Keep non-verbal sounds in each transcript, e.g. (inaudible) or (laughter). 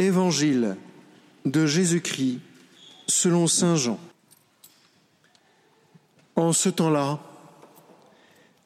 Évangile de Jésus-Christ selon Saint Jean. En ce temps-là,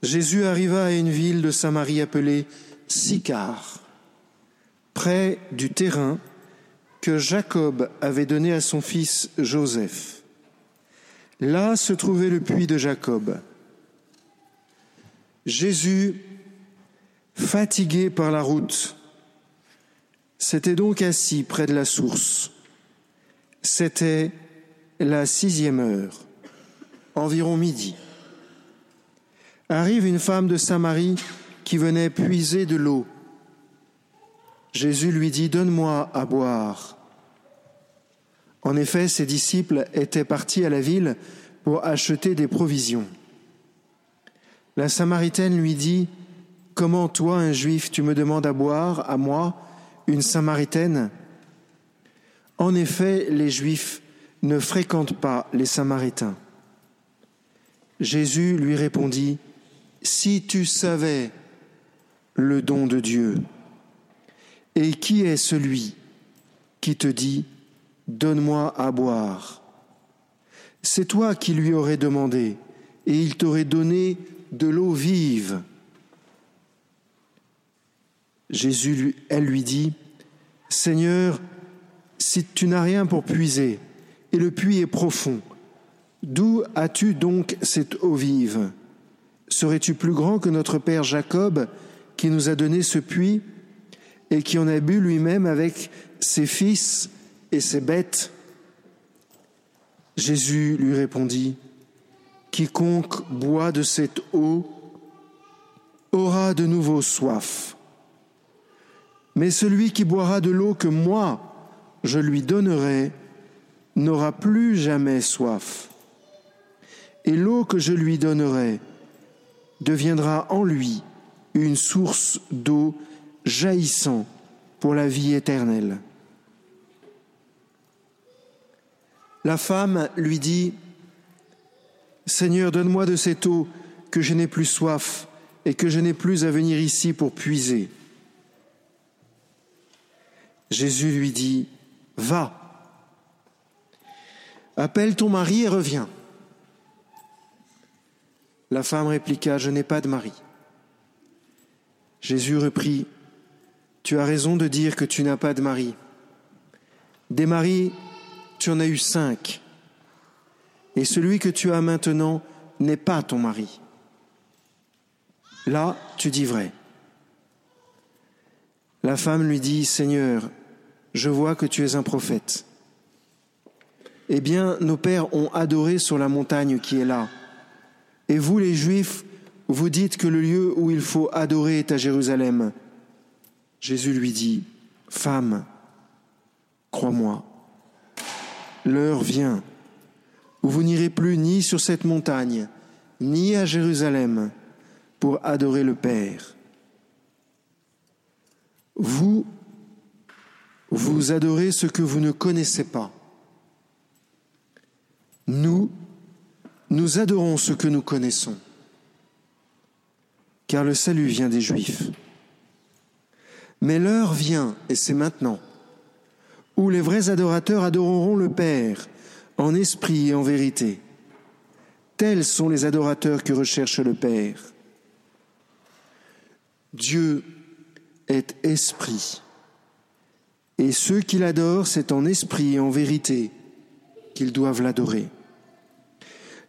Jésus arriva à une ville de Samarie appelée Sicar, près du terrain que Jacob avait donné à son fils Joseph. Là se trouvait le puits de Jacob. Jésus, fatigué par la route, s'était donc assis près de la source. C'était la sixième heure, environ midi. Arrive une femme de Samarie qui venait puiser de l'eau. Jésus lui dit, Donne-moi à boire. En effet, ses disciples étaient partis à la ville pour acheter des provisions. La Samaritaine lui dit, Comment toi, un juif, tu me demandes à boire, à moi, une Samaritaine En effet, les Juifs ne fréquentent pas les Samaritains. Jésus lui répondit, Si tu savais le don de Dieu, et qui est celui qui te dit, Donne-moi à boire C'est toi qui lui aurais demandé, et il t'aurait donné de l'eau vive. Jésus, elle lui dit, Seigneur, si tu n'as rien pour puiser, et le puits est profond, d'où as-tu donc cette eau vive? Serais-tu plus grand que notre Père Jacob, qui nous a donné ce puits, et qui en a bu lui-même avec ses fils et ses bêtes? Jésus lui répondit, Quiconque boit de cette eau aura de nouveau soif. Mais celui qui boira de l'eau que moi je lui donnerai n'aura plus jamais soif. Et l'eau que je lui donnerai deviendra en lui une source d'eau jaillissant pour la vie éternelle. La femme lui dit, Seigneur, donne-moi de cette eau que je n'ai plus soif et que je n'ai plus à venir ici pour puiser. Jésus lui dit, Va, appelle ton mari et reviens. La femme répliqua, Je n'ai pas de mari. Jésus reprit, Tu as raison de dire que tu n'as pas de mari. Des maris, tu en as eu cinq, et celui que tu as maintenant n'est pas ton mari. Là, tu dis vrai. La femme lui dit, Seigneur, je vois que tu es un prophète. Eh bien, nos pères ont adoré sur la montagne qui est là. Et vous, les Juifs, vous dites que le lieu où il faut adorer est à Jérusalem. Jésus lui dit, Femme, crois-moi, l'heure vient où vous n'irez plus ni sur cette montagne, ni à Jérusalem pour adorer le Père. Vous, vous adorez ce que vous ne connaissez pas. Nous, nous adorons ce que nous connaissons car le salut vient des Juifs. Mais l'heure vient, et c'est maintenant, où les vrais adorateurs adoreront le Père en esprit et en vérité. Tels sont les adorateurs que recherche le Père. Dieu est esprit, et ceux qui l'adorent, c'est en esprit et en vérité qu'ils doivent l'adorer.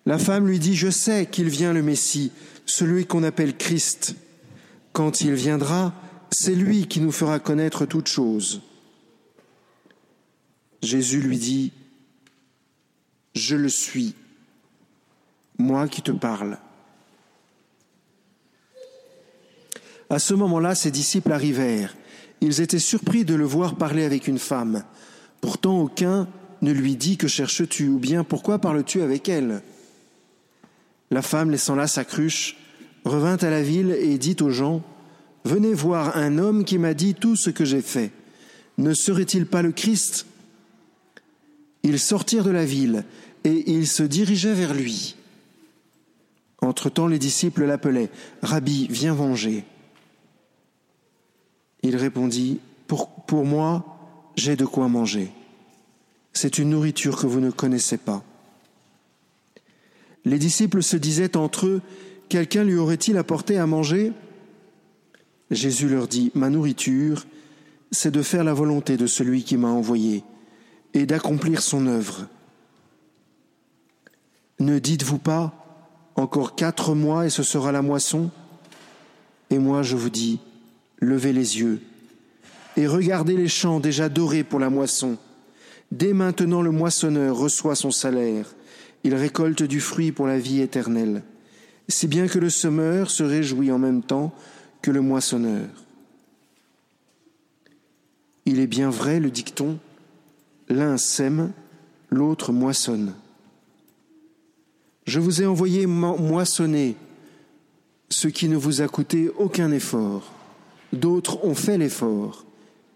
La femme lui dit, je sais qu'il vient le Messie, celui qu'on appelle Christ. Quand il viendra, c'est lui qui nous fera connaître toutes choses. Jésus lui dit, Je le suis, moi qui te parle. À ce moment-là, ses disciples arrivèrent. Ils étaient surpris de le voir parler avec une femme. Pourtant, aucun ne lui dit Que cherches-tu ou bien pourquoi parles-tu avec elle? La femme, laissant là sa cruche, revint à la ville et dit aux gens, Venez voir un homme qui m'a dit tout ce que j'ai fait. Ne serait-il pas le Christ Ils sortirent de la ville et ils se dirigeaient vers lui. Entre-temps, les disciples l'appelaient, Rabbi, viens venger. Il répondit, pour, moi, j'ai de quoi manger. C'est une nourriture que vous ne connaissez pas. Les disciples se disaient entre eux, Quelqu'un lui aurait-il apporté à manger? Jésus leur dit, Ma nourriture, c'est de faire la volonté de celui qui m'a envoyé et d'accomplir son œuvre. Ne dites-vous pas, encore quatre mois et ce sera la moisson? Et moi je vous dis, levez les yeux et regardez les champs déjà dorés pour la moisson. Dès maintenant le moissonneur reçoit son salaire, il récolte du fruit pour la vie éternelle, si bien que le semeur se réjouit en même temps que le moissonneur. Il est bien vrai, le dicton, l'un sème, l'autre moissonne. Je vous ai envoyé moissonner ce qui ne vous a coûté aucun effort. D'autres ont fait l'effort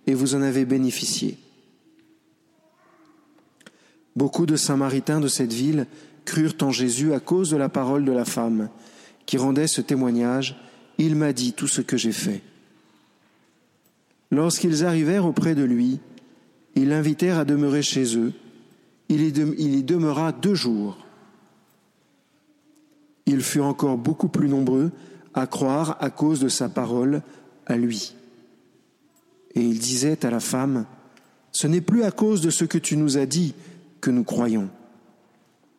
et vous en avez bénéficié. Beaucoup de Samaritains de cette ville crurent en Jésus à cause de la parole de la femme qui rendait ce témoignage. Il m'a dit tout ce que j'ai fait. Lorsqu'ils arrivèrent auprès de lui, ils l'invitèrent à demeurer chez eux. Il y, demeura deux jours. Ils furent encore beaucoup plus nombreux à croire à cause de sa parole lui. Et il disait à la femme, Ce n'est plus à cause de ce que tu nous as dit que nous croyons.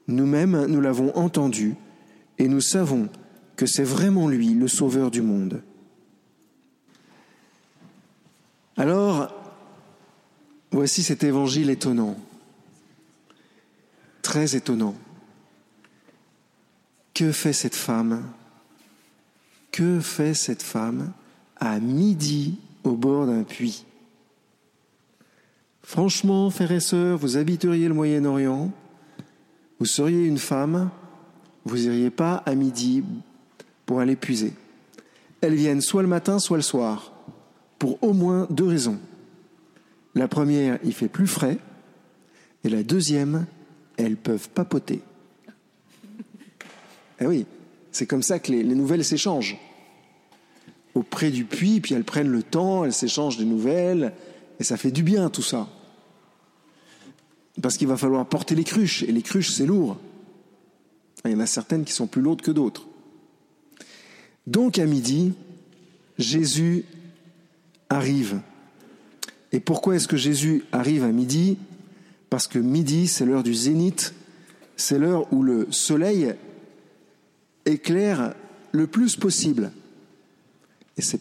Nous-mêmes, nous l'avons entendu, et nous savons que c'est vraiment lui, le Sauveur du monde. Alors, voici cet évangile étonnant, très étonnant. Que fait cette femme? Que fait cette femme? À midi au bord d'un puits Franchement, frères et sœurs, vous habiteriez le Moyen-Orient, vous seriez une femme, vous n'iriez pas à midi pour aller puiser. Elles viennent soit le matin, soit le soir, pour au moins deux raisons. La première, il fait plus frais, et la deuxième, elles peuvent papoter. Eh oui, c'est comme ça que les, nouvelles s'échangent. Auprès du puits, puis elles prennent le temps, elles s'échangent des nouvelles, et ça fait du bien tout ça. Parce qu'il va falloir porter les cruches, et les cruches, c'est lourd. Il y en a certaines qui sont plus lourdes que d'autres. Donc à midi, Jésus arrive. Et pourquoi est-ce que Jésus arrive à midi? Parce que midi, c'est l'heure du zénith, c'est l'heure où le soleil éclaire le plus possible.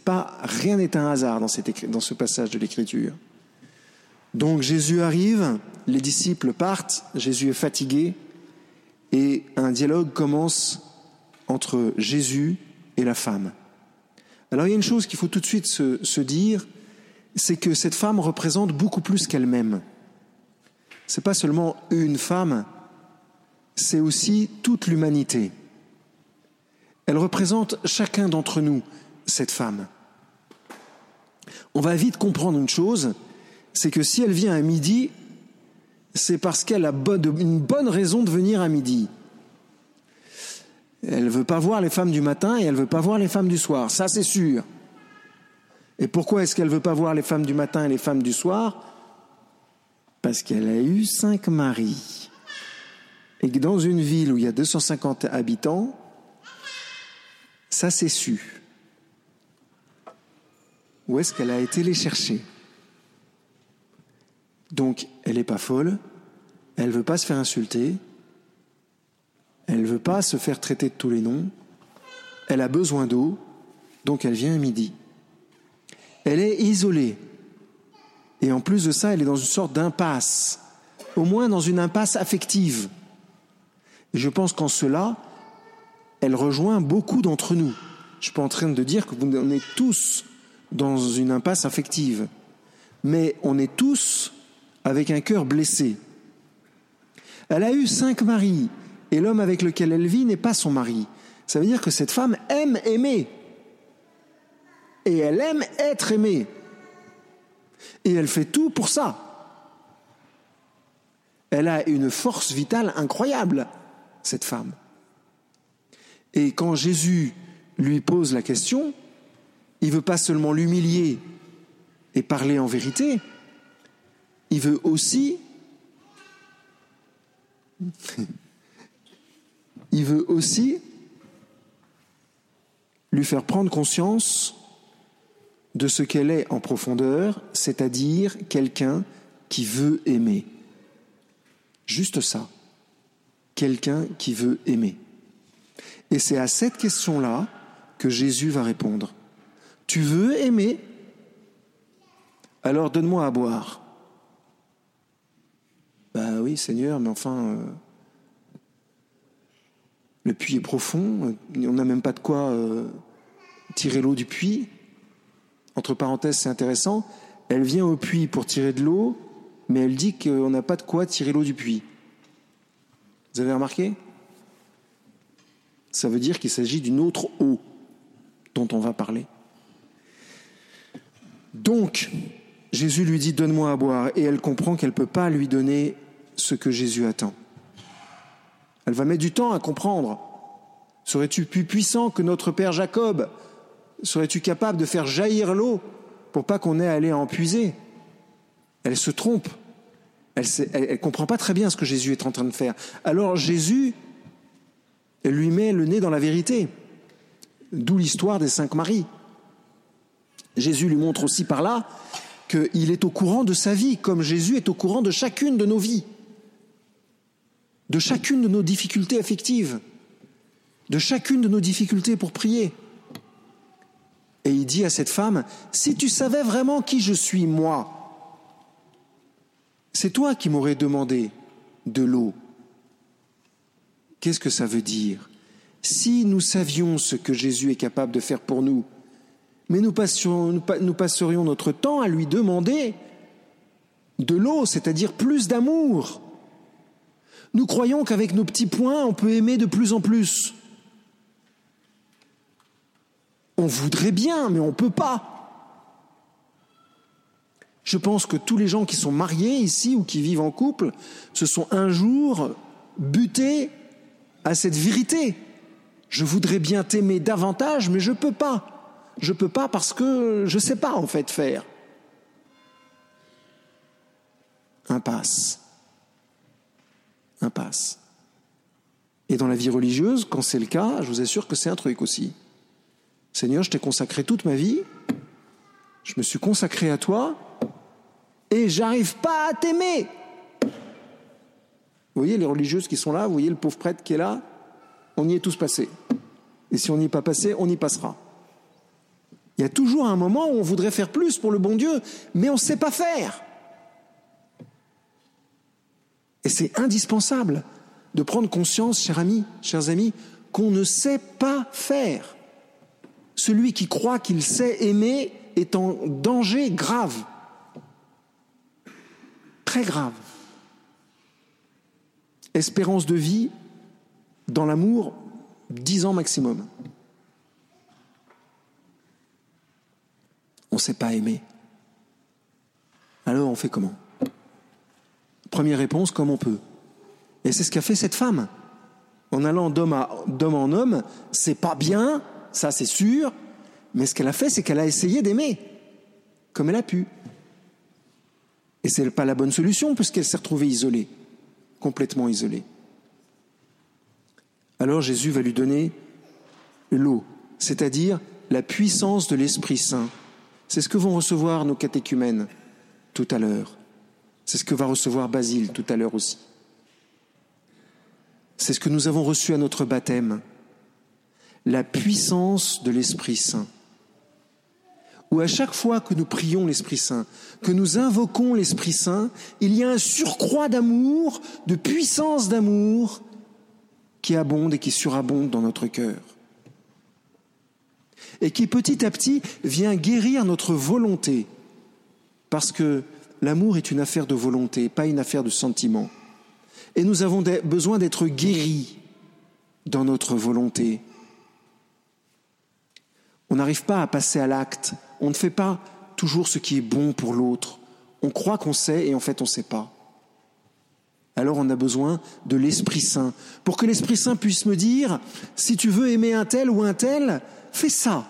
Pas rien n'est un hasard dans, dans ce passage de l'Écriture. Donc Jésus arrive, les disciples partent, Jésus est fatigué, et un dialogue commence entre Jésus et la femme. Alors il y a une chose qu'il faut tout de suite se, se dire, c'est que cette femme représente beaucoup plus qu'elle-même. C'est pas seulement une femme, c'est aussi toute l'humanité. Elle représente chacun d'entre nous, cette femme. On va vite comprendre une chose, c'est que si elle vient à midi, c'est parce qu'elle a une bonne raison de venir à midi. Elle ne veut pas voir les femmes du matin et elle ne veut pas voir les femmes du soir, ça c'est sûr. Et pourquoi est-ce qu'elle ne veut pas voir les femmes du matin et les femmes du soir? Parce qu'elle a eu cinq maris. Et que dans une ville où il y a 250 habitants, ça c'est su. Où est-ce qu'elle a été les chercher Donc, elle n'est pas folle, elle ne veut pas se faire insulter, elle ne veut pas se faire traiter de tous les noms, elle a besoin d'eau, donc elle vient à midi. Elle est isolée. Et en plus de ça, elle est dans une sorte d'impasse, au moins dans une impasse affective. Et je pense qu'en cela, elle rejoint beaucoup d'entre nous. Je suis pas en train de dire que vous en êtes tous dans une impasse affective, mais on est tous avec un cœur blessé. Elle a eu cinq maris, et l'homme avec lequel elle vit n'est pas son mari. Ça veut dire que cette femme aime aimer. Et elle aime être aimée. Et elle fait tout pour ça. Elle a une force vitale incroyable, cette femme. Et quand Jésus lui pose la question, il veut pas seulement l'humilier et parler en vérité, il veut aussi (laughs) il veut aussi lui faire prendre conscience de ce qu'elle est en profondeur, c'est-à-dire quelqu'un qui veut aimer. Juste ça. Quelqu'un qui veut aimer. Et c'est à cette question-là que Jésus va répondre. Tu veux aimer? Alors donne-moi à boire. Ben oui, Seigneur, mais enfin, euh, le puits est profond, on n'a même pas de quoi euh, tirer l'eau du puits. Entre parenthèses, c'est intéressant. Elle vient au puits pour tirer de l'eau, mais elle dit qu'on n'a pas de quoi tirer l'eau du puits. Vous avez remarqué? Ça veut dire qu'il s'agit d'une autre eau dont on va parler. Donc, Jésus lui dit Donne-moi à boire. Et elle comprend qu'elle ne peut pas lui donner ce que Jésus attend. Elle va mettre du temps à comprendre. Serais-tu plus puissant que notre Père Jacob? Serais-tu capable de faire jaillir l'eau pour pas qu'on ait à aller en puiser Elle se trompe. Elle ne comprend pas très bien ce que Jésus est en train de faire. Alors Jésus lui met le nez dans la vérité. D'où l'histoire des cinq maris. Jésus lui montre aussi par là qu'il est au courant de sa vie, comme Jésus est au courant de chacune de nos vies, de chacune de nos difficultés affectives, de chacune de nos difficultés pour prier. Et il dit à cette femme, si tu savais vraiment qui je suis, moi, c'est toi qui m'aurais demandé de l'eau. Qu'est-ce que ça veut dire? Si nous savions ce que Jésus est capable de faire pour nous, mais nous, passerions notre temps à lui demander de l'eau, c'est-à-dire plus d'amour. Nous croyons qu'avec nos petits points, on peut aimer de plus en plus. On voudrait bien, mais on ne peut pas. Je pense que tous les gens qui sont mariés ici ou qui vivent en couple se sont un jour butés à cette vérité. Je voudrais bien t'aimer davantage, mais je ne peux pas. Je peux pas parce que je ne sais pas en fait faire. Impasse. Impasse. Et dans la vie religieuse, quand c'est le cas, je vous assure que c'est un truc aussi. Seigneur, je t'ai consacré toute ma vie, je me suis consacré à toi, et j'arrive pas à t'aimer. Vous voyez les religieuses qui sont là, vous voyez le pauvre prêtre qui est là, on y est tous passés. Et si on n'y est pas passé, on y passera. Il y a toujours un moment où on voudrait faire plus pour le bon Dieu, mais on ne sait pas faire. Et c'est indispensable de prendre conscience, chers amis, chers amis, qu'on ne sait pas faire. Celui qui croit qu'il sait aimer est en danger grave. Très grave. Espérance de vie dans l'amour, dix ans maximum. On ne sait pas aimer. Alors on fait comment? Première réponse, comme on peut. Et c'est ce qu'a fait cette femme. En allant d'homme, en homme, c'est pas bien, ça c'est sûr, mais ce qu'elle a fait, c'est qu'elle a essayé d'aimer, comme elle a pu. Et ce n'est pas la bonne solution, puisqu'elle s'est retrouvée isolée, complètement isolée. Alors Jésus va lui donner l'eau, c'est-à-dire la puissance de l'Esprit Saint. C'est ce que vont recevoir nos catéchumènes tout à l'heure. C'est ce que va recevoir Basile tout à l'heure aussi. C'est ce que nous avons reçu à notre baptême la puissance de l'Esprit Saint. Où à chaque fois que nous prions l'Esprit Saint, que nous invoquons l'Esprit Saint, il y a un surcroît d'amour, de puissance d'amour qui abonde et qui surabonde dans notre cœur. Et qui petit à petit vient guérir notre volonté. Parce que l'amour est une affaire de volonté, pas une affaire de sentiment. Et nous avons besoin d'être guéris dans notre volonté, on n'arrive pas à passer à l'acte. On ne fait pas toujours ce qui est bon pour l'autre. On croit qu'on sait et en fait on ne sait pas. Alors on a besoin de l'Esprit Saint. Pour que l'Esprit Saint puisse me dire, si tu veux aimer un tel ou un tel, fais ça.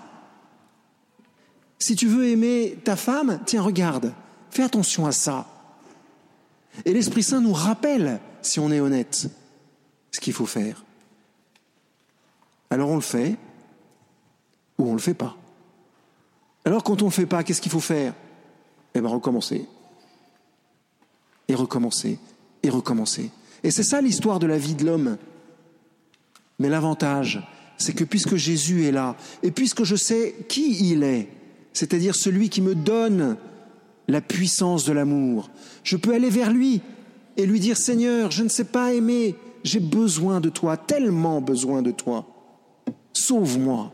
Si tu veux aimer ta femme, tiens, regarde, fais attention à ça. Et l'Esprit Saint nous rappelle, si on est honnête, ce qu'il faut faire. Alors on le fait ou on ne le fait pas. Alors quand on ne le fait pas, qu'est-ce qu'il faut faire? Eh bien recommencer. Et recommencer. Et recommencer. Et c'est ça l'histoire de la vie de l'homme. Mais l'avantage, c'est que puisque Jésus est là, et puisque je sais qui il est, c'est-à-dire celui qui me donne la puissance de l'amour, je peux aller vers lui et lui dire Seigneur, je ne sais pas aimer, j'ai besoin de toi, tellement besoin de toi. Sauve-moi.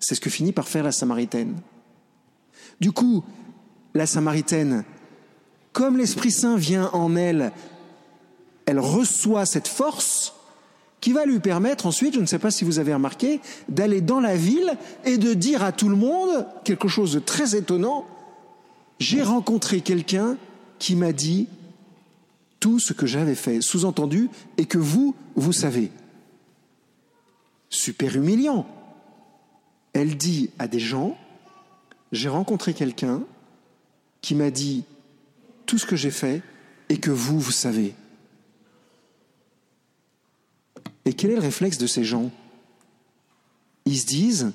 C'est ce que finit par faire la Samaritaine. Du coup, la Samaritaine, comme l'Esprit Saint vient en elle, elle reçoit cette force qui va lui permettre ensuite, je ne sais pas si vous avez remarqué, d'aller dans la ville et de dire à tout le monde quelque chose de très étonnant. J'ai rencontré quelqu'un qui m'a dit tout ce que j'avais fait, sous-entendu, et que vous, vous savez. Super humiliant. Elle dit à des gens, j'ai rencontré quelqu'un qui m'a dit tout ce que j'ai fait et que vous, vous savez. Et quel est le réflexe de ces gens? Ils se disent,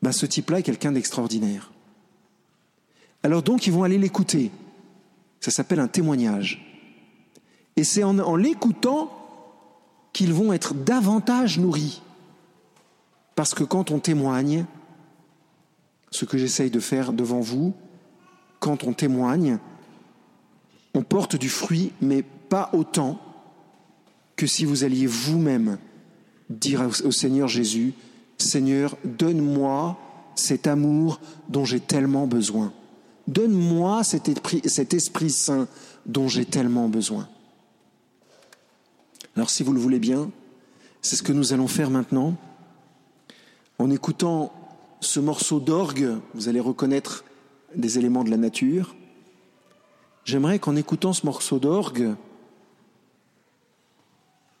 bah, ce type-là est quelqu'un d'extraordinaire. Alors donc, ils vont aller l'écouter. Ça s'appelle un témoignage. Et c'est en, en l'écoutant qu'ils vont être davantage nourris. Parce que quand on témoigne, ce que j'essaye de faire devant vous, quand on témoigne, on porte du fruit, mais pas autant que si vous alliez vous-même dire au Seigneur Jésus, Seigneur, donne-moi cet amour dont j'ai tellement besoin. Donne-moi cet esprit, Saint dont j'ai tellement besoin. Alors si vous le voulez bien, c'est ce que nous allons faire maintenant. En écoutant ce morceau d'orgue, vous allez reconnaître des éléments de la nature. J'aimerais qu'en écoutant ce morceau d'orgue,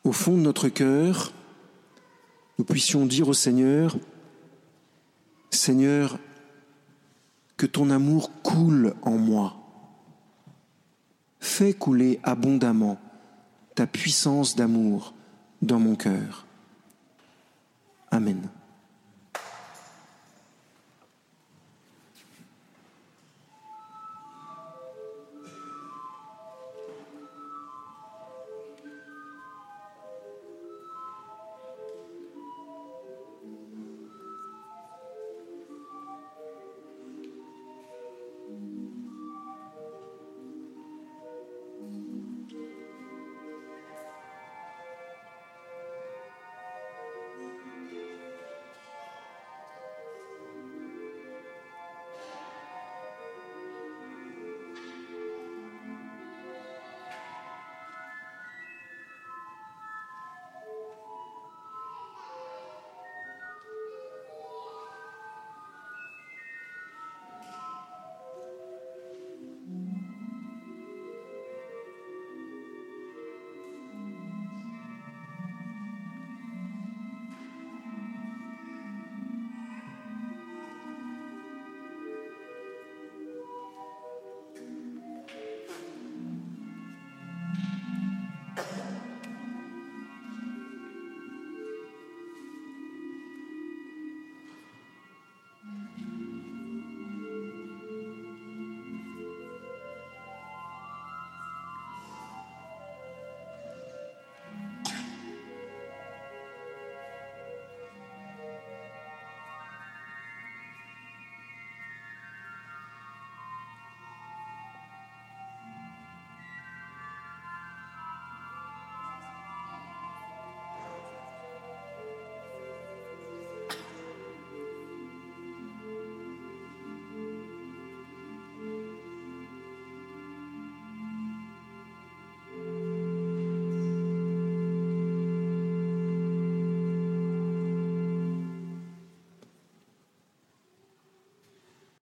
au fond de notre cœur, nous puissions dire au Seigneur, Seigneur, que ton amour coule en moi. Fais couler abondamment ta puissance d'amour dans mon cœur. Amen.